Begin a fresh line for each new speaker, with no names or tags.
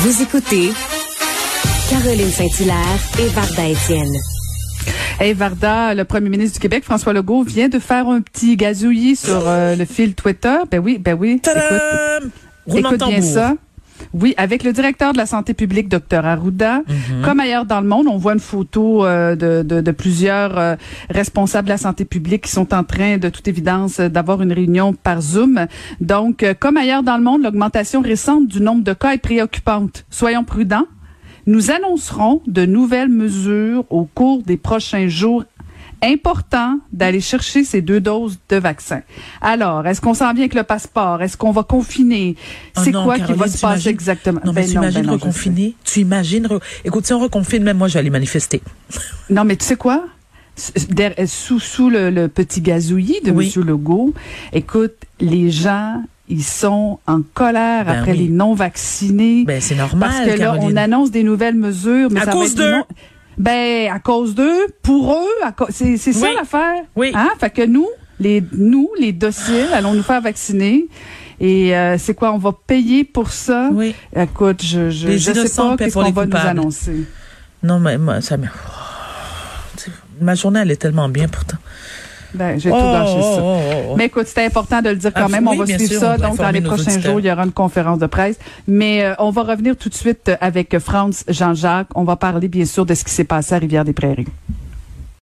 Vous écoutez Caroline Saint-Hilaire et Varda Étienne.
Hey Varda, le premier ministre du Québec, François Legault, vient de faire un petit gazouillis sur euh, le fil Twitter. Ben oui, ben oui. Écoute, écoute bien ça. Oui, avec le directeur de la santé publique, Dr Arruda.
Mhm.
Comme ailleurs dans le monde, on voit une photo euh, de, de, de plusieurs euh, responsables de la santé publique qui sont en train, de toute évidence, euh, d'avoir une réunion par Zoom. Donc, euh, comme ailleurs dans le monde, l'augmentation récente du nombre de cas est préoccupante. Soyons prudents. Nous annoncerons de nouvelles mesures au cours des prochains jours important d'aller chercher ces deux doses de vaccin. Alors, est-ce qu'on s'en vient avec le passeport? Est-ce qu'on va confiner?
Oh
C'est
non,
quoi qui va se passer exactement?
Non, mais
Ben
tu imagines
ben non,
reconfiner? Tu imagines... re- Écoute, si on reconfine, même moi, je vais aller manifester.
Non, mais tu sais quoi? Sous, sous le, le petit gazouillis de
Oui.
M. Legault, écoute, les gens, ils sont en colère
Ben
après
oui.
les non-vaccinés.
Ben, c'est normal,
Parce que là,
Caroline.
on annonce des nouvelles mesures. Mais
À
ça
cause
va être non- Ben, à cause d'eux, pour eux, c'est c'est ça
Oui.
l'affaire.
Oui.
Hein? Fait que nous, les nous, les dociles, allons nous faire vacciner. Et euh, c'est quoi? On va payer pour ça?
Oui.
Écoute, je je,
Les
je sais pas qu'est-ce
pour
qu'on va nous annoncer.
Non, mais moi, ça me... Sais, Ma journée, elle est tellement bien, pourtant.
Ben, j'ai
Oh,
tout gâché
oh,
ça.
oh, oh, oh.
Mais écoute, c'était important de le dire quand
Ah,
même. on va suivre
sûr,
ça. Donc, dans les prochains
auditeurs.
jours, il y aura une conférence de presse. Mais euh, on va revenir tout de suite avec Franz Jean-Jacques. On va parler, bien sûr, de ce qui s'est passé à Rivière-des-Prairies.